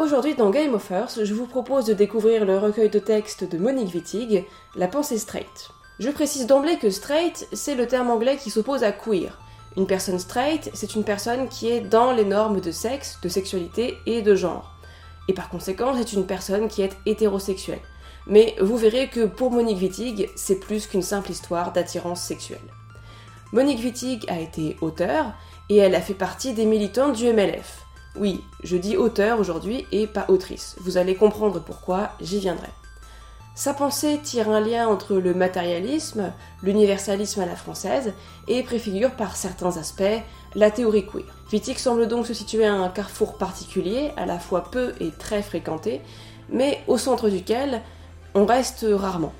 Aujourd'hui dans Game of Earth, je vous propose de découvrir le recueil de textes de Monique Wittig, La pensée straight. Je précise d'emblée que straight, c'est le terme anglais qui s'oppose à queer. Une personne straight, c'est une personne qui est dans les normes de sexe, de sexualité et de genre. Et par conséquent, c'est une personne qui est hétérosexuelle. Mais vous verrez que pour Monique Wittig, c'est plus qu'une simple histoire d'attirance sexuelle. Monique Wittig a été auteure et elle a fait partie des militantes du MLF. Oui, je dis auteur aujourd'hui et pas autrice. Vous allez comprendre pourquoi, j'y viendrai. Sa pensée tire un lien entre le matérialisme, l'universalisme à la française et préfigure par certains aspects la théorie queer. Wittig semble donc se situer à un carrefour particulier, à la fois peu et très fréquenté, mais au centre duquel on reste rarement.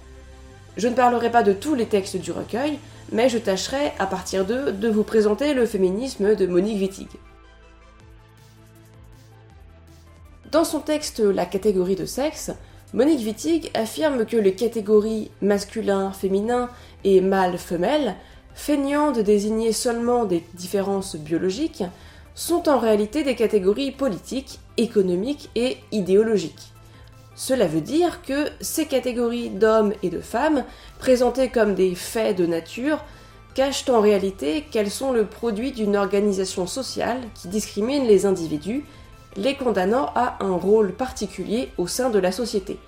Je ne parlerai pas de tous les textes du recueil, mais je tâcherai, à partir d'eux, de vous présenter le féminisme de Monique Wittig. Dans son texte La catégorie de sexe, Monique Wittig affirme que les catégories masculin, féminin et mâle-femelle, feignant de désigner seulement des différences biologiques, sont en réalité des catégories politiques, économiques et idéologiques. Cela veut dire que ces catégories d'hommes et de femmes, présentées comme des faits de nature, cachent en réalité qu'elles sont le produit d'une organisation sociale qui discrimine les individus les condamnant à un rôle particulier au sein de la société.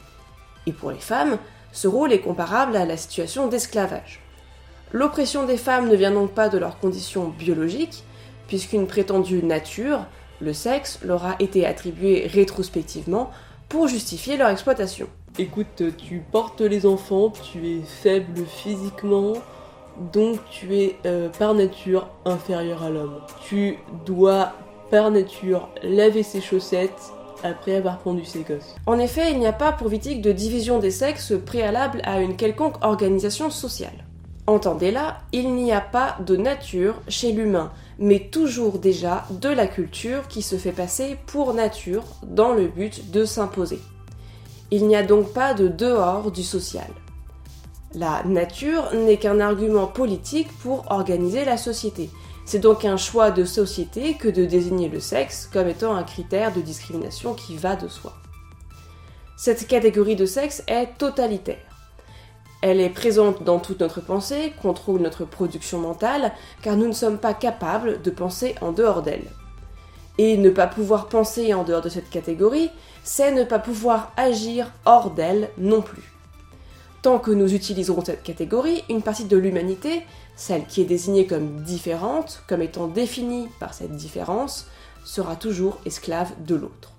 Et pour les femmes, ce rôle est comparable à la situation d'esclavage. L'oppression des femmes ne vient donc pas de leurs conditions biologiques, puisqu'une prétendue nature, le sexe, leur a été attribuée rétrospectivement pour justifier leur exploitation. Écoute, tu portes les enfants, tu es faible physiquement, donc tu es euh, par nature inférieur à l'homme. Tu dois par nature laver ses chaussettes après avoir pondu ses gosses. En effet, il n'y a pas pour Wittig de division des sexes préalable à une quelconque organisation sociale. Entendez-là, il n'y a pas de nature chez l'humain, mais toujours déjà de la culture qui se fait passer pour nature dans le but de s'imposer. Il n'y a donc pas de dehors du social. La nature n'est qu'un argument politique pour organiser la société, c'est donc un choix de société que de désigner le sexe comme étant un critère de discrimination qui va de soi. Cette catégorie de sexe est totalitaire. Elle est présente dans toute notre pensée, contrôle notre production mentale, car nous ne sommes pas capables de penser en dehors d'elle. Et ne pas pouvoir penser en dehors de cette catégorie, c'est ne pas pouvoir agir hors d'elle non plus. Tant que nous utiliserons cette catégorie, une partie de l'humanité, celle qui est désignée comme différente, comme étant définie par cette différence, sera toujours esclave de l'autre.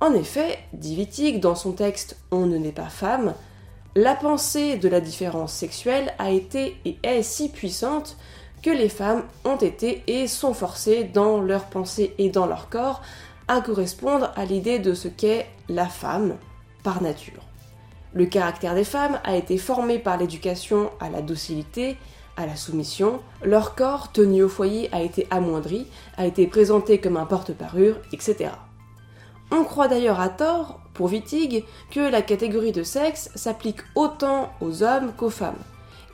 En effet, dit Wittig dans son texte On ne naît pas femme, la pensée de la différence sexuelle a été et est si puissante que les femmes ont été et sont forcées dans leur pensée et dans leur corps à correspondre à l'idée de ce qu'est la femme par nature. Le caractère des femmes a été formé par l'éducation à la docilité, à la soumission, leur corps tenu au foyer a été amoindri, a été présenté comme un porte-parure, etc. On croit d'ailleurs à tort, pour Wittig, que la catégorie de sexe s'applique autant aux hommes qu'aux femmes.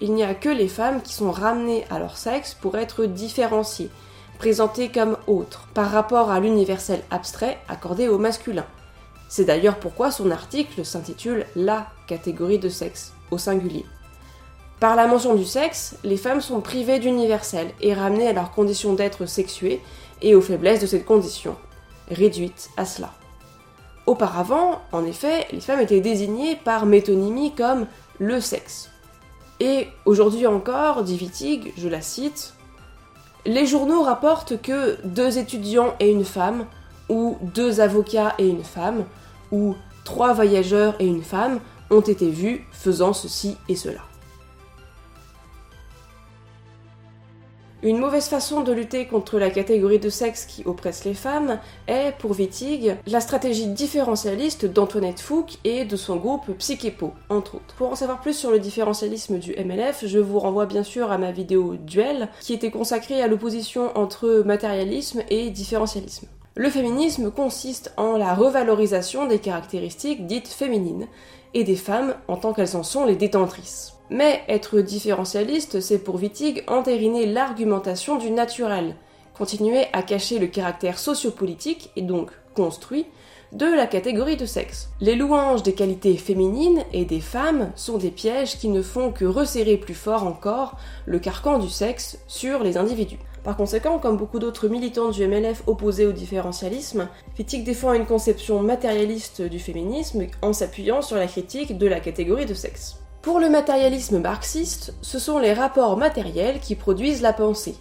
Il n'y a que les femmes qui sont ramenées à leur sexe pour être différenciées, présentées comme autres, par rapport à l'universel abstrait accordé au masculin. C'est d'ailleurs pourquoi son article s'intitule La catégorie de sexe, au singulier. Par la mention du sexe, les femmes sont privées d'universel et ramenées à leur condition d'être sexuées et aux faiblesses de cette condition, réduites à cela. Auparavant, en effet, les femmes étaient désignées par métonymie comme le sexe. Et aujourd'hui encore, dit Wittig, je la cite, les journaux rapportent que deux étudiants et une femme, ou deux avocats et une femme, où trois voyageurs et une femme ont été vus faisant ceci et cela. Une mauvaise façon de lutter contre la catégorie de sexe qui oppresse les femmes est, pour Wittig, la stratégie différentialiste d'Antoinette Fouque et de son groupe Psychepo, entre autres. Pour en savoir plus sur le différentialisme du MLF, je vous renvoie bien sûr à ma vidéo Duel, qui était consacrée à l'opposition entre matérialisme et différentialisme. Le féminisme consiste en la revalorisation des caractéristiques dites féminines et des femmes en tant qu'elles en sont les détentrices. Mais être différentialiste, c'est pour Wittig entériner l'argumentation du naturel, continuer à cacher le caractère sociopolitique et donc construit de la catégorie de sexe. Les louanges des qualités féminines et des femmes sont des pièges qui ne font que resserrer plus fort encore le carcan du sexe sur les individus. Par conséquent, comme beaucoup d'autres militants du MLF opposés au différentialisme, Fittig défend une conception matérialiste du féminisme en s'appuyant sur la critique de la catégorie de sexe. Pour le matérialisme marxiste, ce sont les rapports matériels qui produisent la pensée.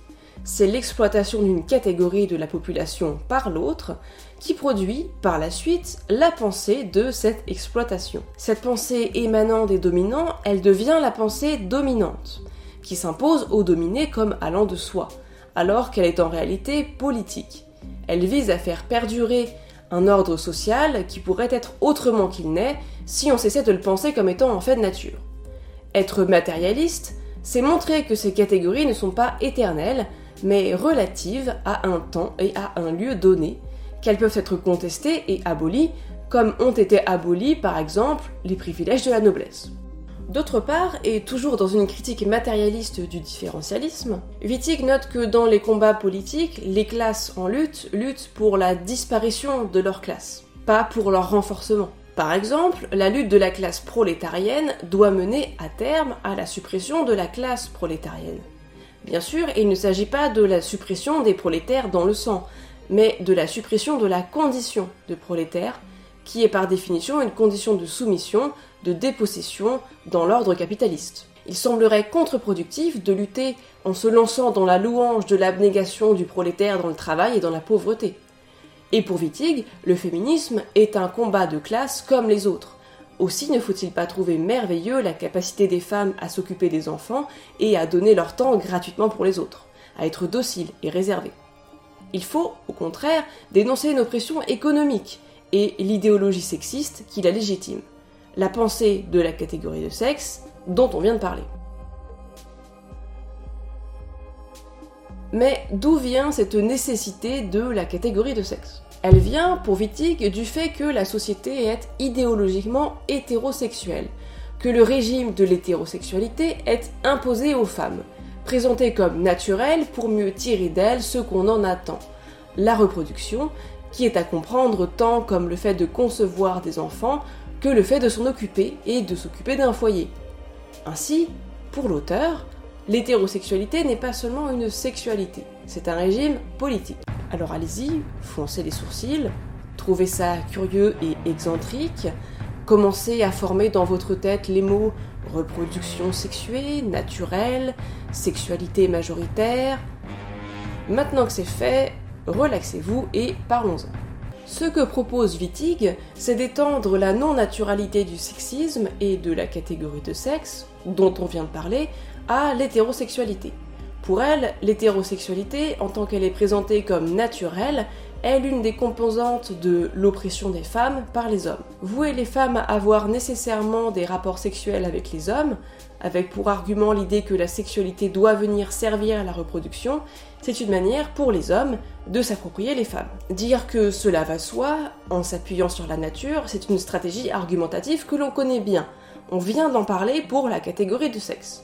C'est l'exploitation d'une catégorie de la population par l'autre qui produit par la suite la pensée de cette exploitation. Cette pensée émanant des dominants, elle devient la pensée dominante, qui s'impose aux dominés comme allant de soi alors qu'elle est en réalité politique. Elle vise à faire perdurer un ordre social qui pourrait être autrement qu'il n'est si on cessait de le penser comme étant en fait de nature. Être matérialiste, c'est montrer que ces catégories ne sont pas éternelles, mais relatives à un temps et à un lieu donné, qu'elles peuvent être contestées et abolies, comme ont été abolis par exemple les privilèges de la noblesse. D'autre part, et toujours dans une critique matérialiste du différentialisme, Wittig note que dans les combats politiques, les classes en lutte luttent pour la disparition de leur classe, pas pour leur renforcement. Par exemple, la lutte de la classe prolétarienne doit mener à terme à la suppression de la classe prolétarienne. Bien sûr, il ne s'agit pas de la suppression des prolétaires dans le sang, mais de la suppression de la condition de prolétaire, qui est par définition une condition de soumission de dépossession dans l'ordre capitaliste. Il semblerait contre-productif de lutter en se lançant dans la louange de l'abnégation du prolétaire dans le travail et dans la pauvreté. Et pour Wittig, le féminisme est un combat de classe comme les autres. Aussi ne faut-il pas trouver merveilleux la capacité des femmes à s'occuper des enfants et à donner leur temps gratuitement pour les autres, à être dociles et réservées. Il faut, au contraire, dénoncer une oppression économique et l'idéologie sexiste qui la légitime la pensée de la catégorie de sexe dont on vient de parler. Mais d'où vient cette nécessité de la catégorie de sexe? Elle vient, pour Wittig, du fait que la société est idéologiquement hétérosexuelle, que le régime de l'hétérosexualité est imposé aux femmes, présenté comme naturel pour mieux tirer d'elles ce qu'on en attend, la reproduction, qui est à comprendre tant comme le fait de concevoir des enfants que le fait de s'en occuper et de s'occuper d'un foyer. Ainsi, pour l'auteur, l'hétérosexualité n'est pas seulement une sexualité, c'est un régime politique. Alors allez-y, foncez les sourcils, trouvez ça curieux et excentrique, commencez à former dans votre tête les mots reproduction sexuée, naturelle, sexualité majoritaire. Maintenant que c'est fait, relaxez-vous et parlons-en. Ce que propose Wittig, c'est d'étendre la non-naturalité du sexisme et de la catégorie de sexe, dont on vient de parler, à l'hétérosexualité. Pour elle, l'hétérosexualité, en tant qu'elle est présentée comme naturelle, est l'une des composantes de l'oppression des femmes par les hommes. Vouer les femmes à avoir nécessairement des rapports sexuels avec les hommes, avec pour argument l'idée que la sexualité doit venir servir à la reproduction, c'est une manière pour les hommes de s'approprier les femmes. Dire que cela va soi, en s'appuyant sur la nature, c'est une stratégie argumentative que l'on connaît bien. On vient d'en parler pour la catégorie de sexe.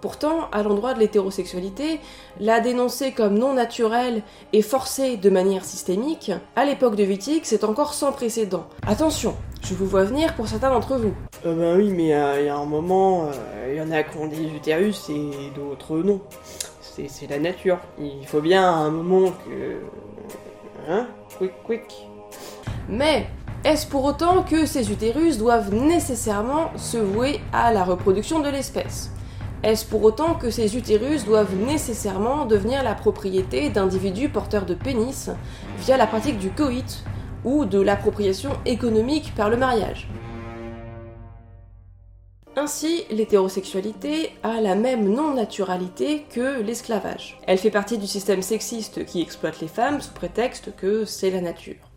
Pourtant, à l'endroit de l'hétérosexualité, la dénoncer comme non naturelle et forcée de manière systémique, à l'époque de Wittig, c'est encore sans précédent. Attention, je vous vois venir pour certains d'entre vous. Euh, ben oui, mais euh, il y a un moment, euh, il y en a qui ont des utérus et d'autres non c'est la nature. Il faut bien un moment que. Hein Quick, quick. Mais est-ce pour autant que ces utérus doivent nécessairement se vouer à la reproduction de l'espèce? Est-ce pour autant que ces utérus doivent nécessairement devenir la propriété d'individus porteurs de pénis via la pratique du coït? Ou de l'appropriation économique par le mariage ainsi, l'hétérosexualité a la même non-naturalité que l'esclavage. Elle fait partie du système sexiste qui exploite les femmes sous prétexte que c'est la nature.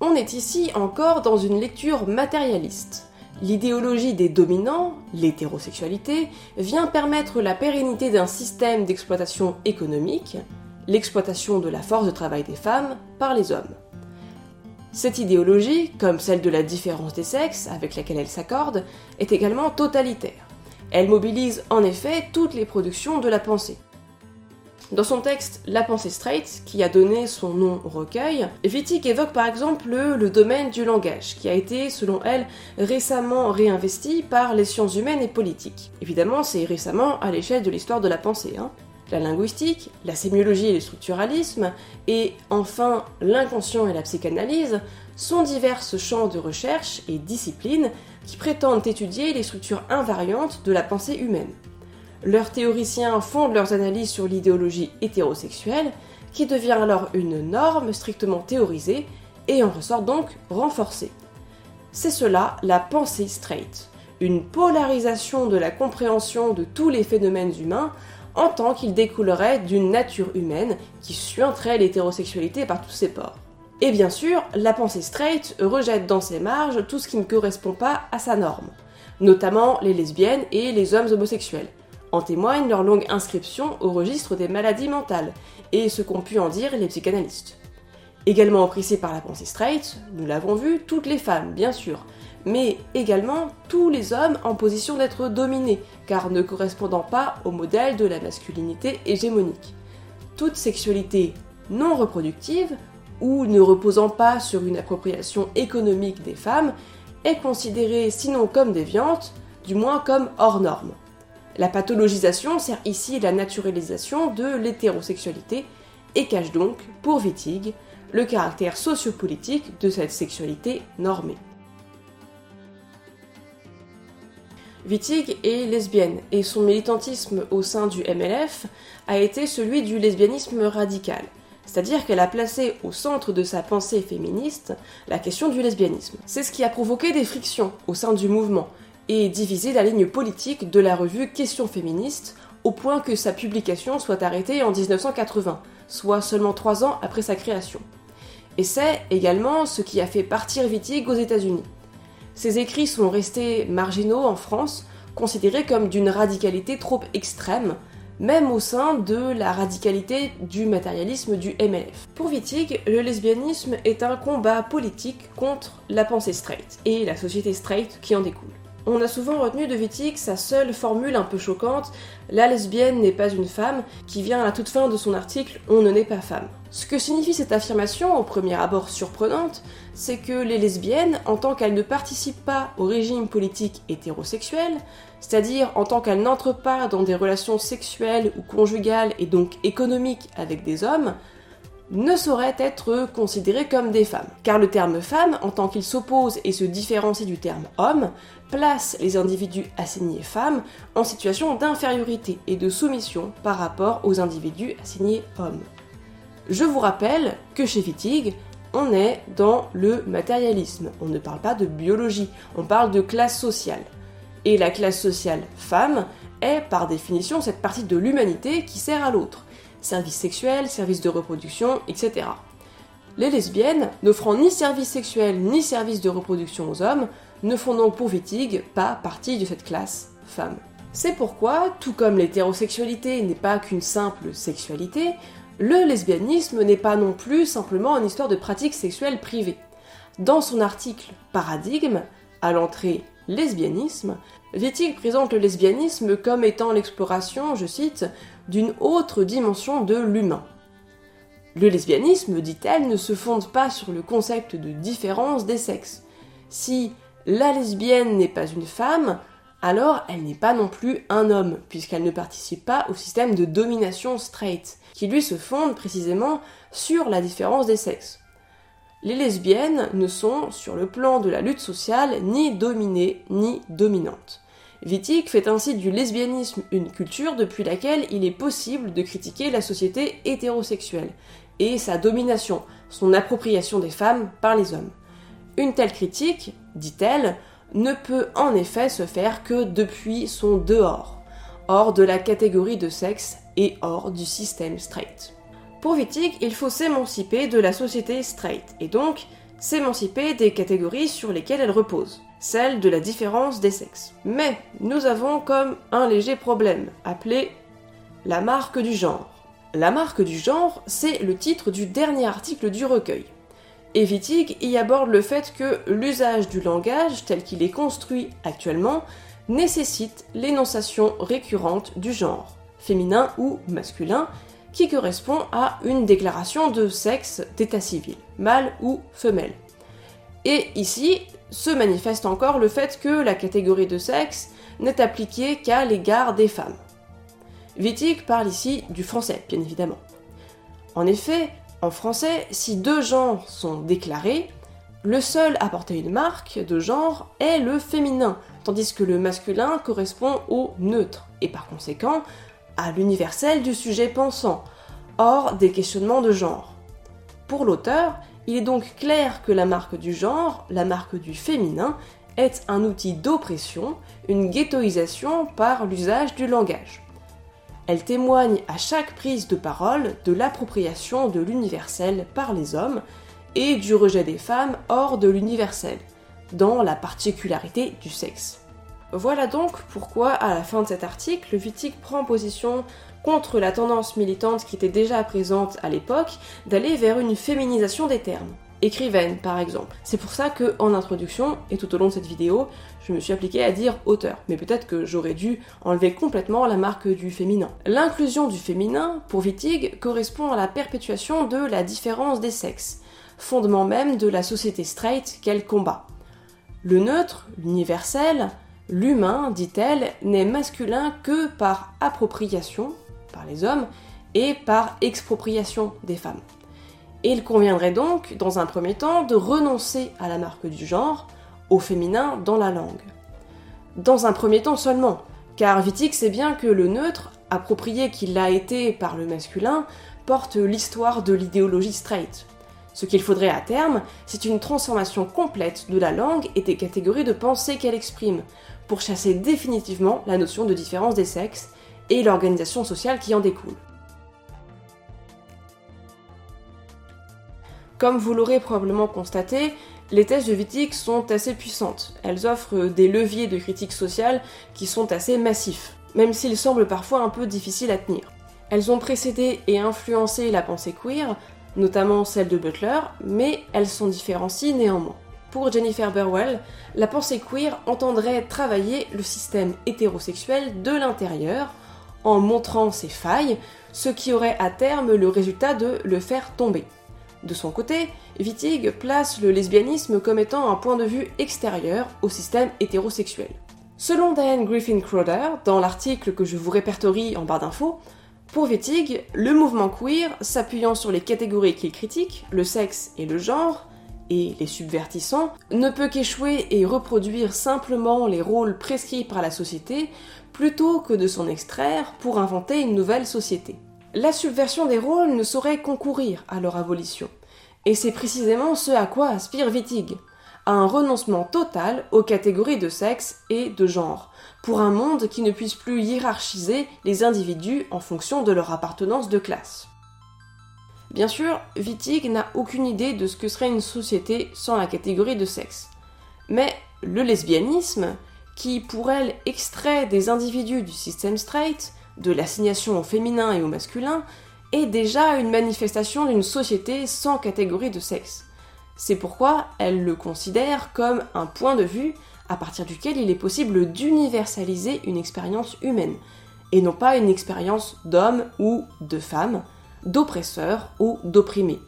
On est ici encore dans une lecture matérialiste. L'idéologie des dominants, l'hétérosexualité, vient permettre la pérennité d'un système d'exploitation économique, l'exploitation de la force de travail des femmes par les hommes. Cette idéologie, comme celle de la différence des sexes avec laquelle elle s'accorde, est également totalitaire. Elle mobilise en effet toutes les productions de la pensée. Dans son texte La pensée straight, qui a donné son nom au recueil, Wittig évoque par exemple le, domaine du langage, qui a été, selon elle, récemment réinvesti par les sciences humaines et politiques. Évidemment, c'est récemment à l'échelle de l'histoire de la pensée. Hein. La linguistique, la sémiologie et le structuralisme, et enfin l'inconscient et la psychanalyse, sont diverses champs de recherche et disciplines qui prétendent étudier les structures invariantes de la pensée humaine. Leurs théoriciens fondent leurs analyses sur l'idéologie hétérosexuelle, qui devient alors une norme strictement théorisée et en ressort donc renforcée. C'est cela la pensée straight, une polarisation de la compréhension de tous les phénomènes humains en tant qu'ils découleraient d'une nature humaine qui suinterait l'hétérosexualité par tous ses ports. Et bien sûr, la pensée straight rejette dans ses marges tout ce qui ne correspond pas à sa norme, notamment les lesbiennes et les hommes homosexuels, en témoigne leur longue inscription au registre des maladies mentales, et ce qu'ont pu en dire les psychanalystes. Également oppressées par la pensée straight, nous l'avons vu, toutes les femmes, bien sûr, mais également tous les hommes en position d'être dominés, car ne correspondant pas au modèle de la masculinité hégémonique. Toute sexualité non reproductive, ou ne reposant pas sur une appropriation économique des femmes, est considérée sinon comme déviante, du moins comme hors norme. La pathologisation sert ici la naturalisation de l'hétérosexualité et cache donc, pour Wittig, le caractère sociopolitique de cette sexualité normée. Wittig est lesbienne et son militantisme au sein du MLF a été celui du lesbianisme radical, c'est-à-dire qu'elle a placé au centre de sa pensée féministe la question du lesbianisme. C'est ce qui a provoqué des frictions au sein du mouvement, et diviser la ligne politique de la revue Questions féministes au point que sa publication soit arrêtée en 1980, soit seulement trois ans après sa création. Et c'est également ce qui a fait partir Wittig aux États-Unis. Ses écrits sont restés marginaux en France, considérés comme d'une radicalité trop extrême, même au sein de la radicalité du matérialisme du MLF. Pour Wittig, le lesbianisme est un combat politique contre la pensée straight et la société straight qui en découle. On a souvent retenu de Wittig sa seule formule un peu choquante La lesbienne n'est pas une femme, qui vient à la toute fin de son article On ne naît pas femme. Ce que signifie cette affirmation, au premier abord surprenante, c'est que les lesbiennes, en tant qu'elles ne participent pas au régime politique hétérosexuel, c'est-à-dire en tant qu'elles n'entrent pas dans des relations sexuelles ou conjugales et donc économiques avec des hommes, ne sauraient être considérées comme des femmes. Car le terme femme, en tant qu'il s'oppose et se différencie du terme homme, place les individus assignés femmes en situation d'infériorité et de soumission par rapport aux individus assignés hommes. Je vous rappelle que chez Wittig, on est dans le matérialisme, on ne parle pas de biologie, on parle de classe sociale. Et la classe sociale femme est par définition cette partie de l'humanité qui sert à l'autre. Services sexuels, services de reproduction, etc. Les lesbiennes, n'offrant ni services sexuels ni services de reproduction aux hommes, ne font donc pour Wittig pas partie de cette classe femme. C'est pourquoi, tout comme l'hétérosexualité n'est pas qu'une simple sexualité, le lesbianisme n'est pas non plus simplement une histoire de pratiques sexuelles privées. Dans son article Paradigme, à l'entrée Lesbianisme, Wittig présente le lesbianisme comme étant l'exploration, je cite, d'une autre dimension de l'humain. Le lesbianisme, dit-elle, ne se fonde pas sur le concept de différence des sexes. Si la lesbienne n'est pas une femme, alors elle n'est pas non plus un homme, puisqu'elle ne participe pas au système de domination straight, qui lui se fonde précisément sur la différence des sexes. Les lesbiennes ne sont, sur le plan de la lutte sociale, ni dominées ni dominantes. Wittig fait ainsi du lesbianisme une culture depuis laquelle il est possible de critiquer la société hétérosexuelle et sa domination, son appropriation des femmes par les hommes. Une telle critique, dit-elle, ne peut en effet se faire que depuis son dehors, hors de la catégorie de sexe et hors du système straight. Pour Wittig, il faut s'émanciper de la société straight, et donc s'émanciper des catégories sur lesquelles elle repose, celle de la différence des sexes. Mais nous avons comme un léger problème, appelé la marque du genre. La marque du genre, c'est le titre du dernier article du recueil. Et Wittig y aborde le fait que l'usage du langage tel qu'il est construit actuellement nécessite l'énonciation récurrente du genre, féminin ou masculin, qui correspond à une déclaration de sexe d'état civil, mâle ou femelle. Et ici se manifeste encore le fait que la catégorie de sexe n'est appliquée qu'à l'égard des femmes. Wittig parle ici du français, bien évidemment. En effet, en français, si deux genres sont déclarés, le seul à porter une marque de genre est le féminin, tandis que le masculin correspond au neutre, et par conséquent à l'universel du sujet pensant, hors des questionnements de genre. Pour l'auteur, il est donc clair que la marque du genre, la marque du féminin, est un outil d'oppression, une ghettoisation par l'usage du langage. Elle témoigne à chaque prise de parole de l'appropriation de l'universel par les hommes et du rejet des femmes hors de l'universel, dans la particularité du sexe. Voilà donc pourquoi, à la fin de cet article, Wittig prend position contre la tendance militante qui était déjà présente à l'époque d'aller vers une féminisation des termes écrivaine par exemple. C'est pour ça que en introduction et tout au long de cette vidéo, je me suis appliquée à dire auteur, mais peut-être que j'aurais dû enlever complètement la marque du féminin. L'inclusion du féminin, pour Wittig, correspond à la perpétuation de la différence des sexes, fondement même de la société straight qu'elle combat. Le neutre, l'universel, l'humain, dit-elle, n'est masculin que par appropriation, par les hommes, et par expropriation des femmes. Il conviendrait donc, dans un premier temps, de renoncer à la marque du genre, au féminin dans la langue. Dans un premier temps seulement, car Wittig sait bien que le neutre, approprié qu'il l'a été par le masculin, porte l'histoire de l'idéologie straight. Ce qu'il faudrait à terme, c'est une transformation complète de la langue et des catégories de pensée qu'elle exprime, pour chasser définitivement la notion de différence des sexes et l'organisation sociale qui en découle. Comme vous l'aurez probablement constaté, les thèses de Wittig sont assez puissantes. Elles offrent des leviers de critique sociale qui sont assez massifs, même s'ils semblent parfois un peu difficiles à tenir. Elles ont précédé et influencé la pensée queer, notamment celle de Butler, mais elles s'en différencient néanmoins. Pour Jennifer Burwell, la pensée queer entendrait travailler le système hétérosexuel de l'intérieur en montrant ses failles, ce qui aurait à terme le résultat de le faire tomber. De son côté, Wittig place le lesbianisme comme étant un point de vue extérieur au système hétérosexuel. Selon Diane Griffin Crowder, dans l'article que je vous répertorie en barre d'infos, pour Wittig, le mouvement queer, s'appuyant sur les catégories qu'il critique, le sexe et le genre, et les subvertissant, ne peut qu'échouer et reproduire simplement les rôles prescrits par la société plutôt que de s'en extraire pour inventer une nouvelle société. La subversion des rôles ne saurait concourir à leur abolition. Et c'est précisément ce à quoi aspire Wittig, à un renoncement total aux catégories de sexe et de genre, pour un monde qui ne puisse plus hiérarchiser les individus en fonction de leur appartenance de classe. Bien sûr, Wittig n'a aucune idée de ce que serait une société sans la catégorie de sexe. Mais le lesbianisme, qui pour elle extrait des individus du système straight, de l'assignation au féminin et au masculin est déjà une manifestation d'une société sans catégorie de sexe. C'est pourquoi elle le considère comme un point de vue à partir duquel il est possible d'universaliser une expérience humaine, et non pas une expérience d'homme ou de femme, d'oppresseur ou d'opprimé.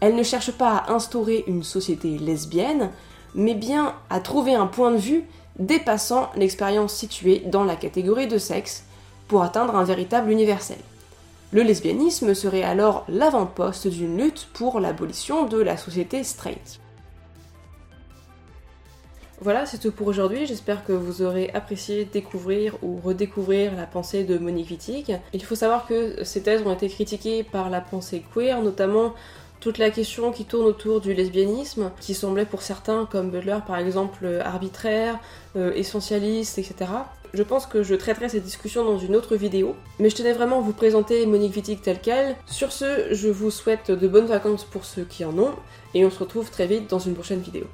Elle ne cherche pas à instaurer une société lesbienne, mais bien à trouver un point de vue dépassant l'expérience située dans la catégorie de sexe, pour atteindre un véritable universel. Le lesbianisme serait alors l'avant-poste d'une lutte pour l'abolition de la société straight. Voilà, c'est tout pour aujourd'hui. J'espère que vous aurez apprécié découvrir ou redécouvrir la pensée de Monique Wittig. Il faut savoir que ces thèses ont été critiquées par la pensée queer, notamment toute la question qui tourne autour du lesbianisme, qui semblait pour certains, comme Butler par exemple, arbitraire, euh, essentialiste, etc je pense que je traiterai cette discussion dans une autre vidéo, mais je tenais vraiment à vous présenter Monique Wittig telle qu'elle. Sur ce, je vous souhaite de bonnes vacances pour ceux qui en ont, et on se retrouve très vite dans une prochaine vidéo.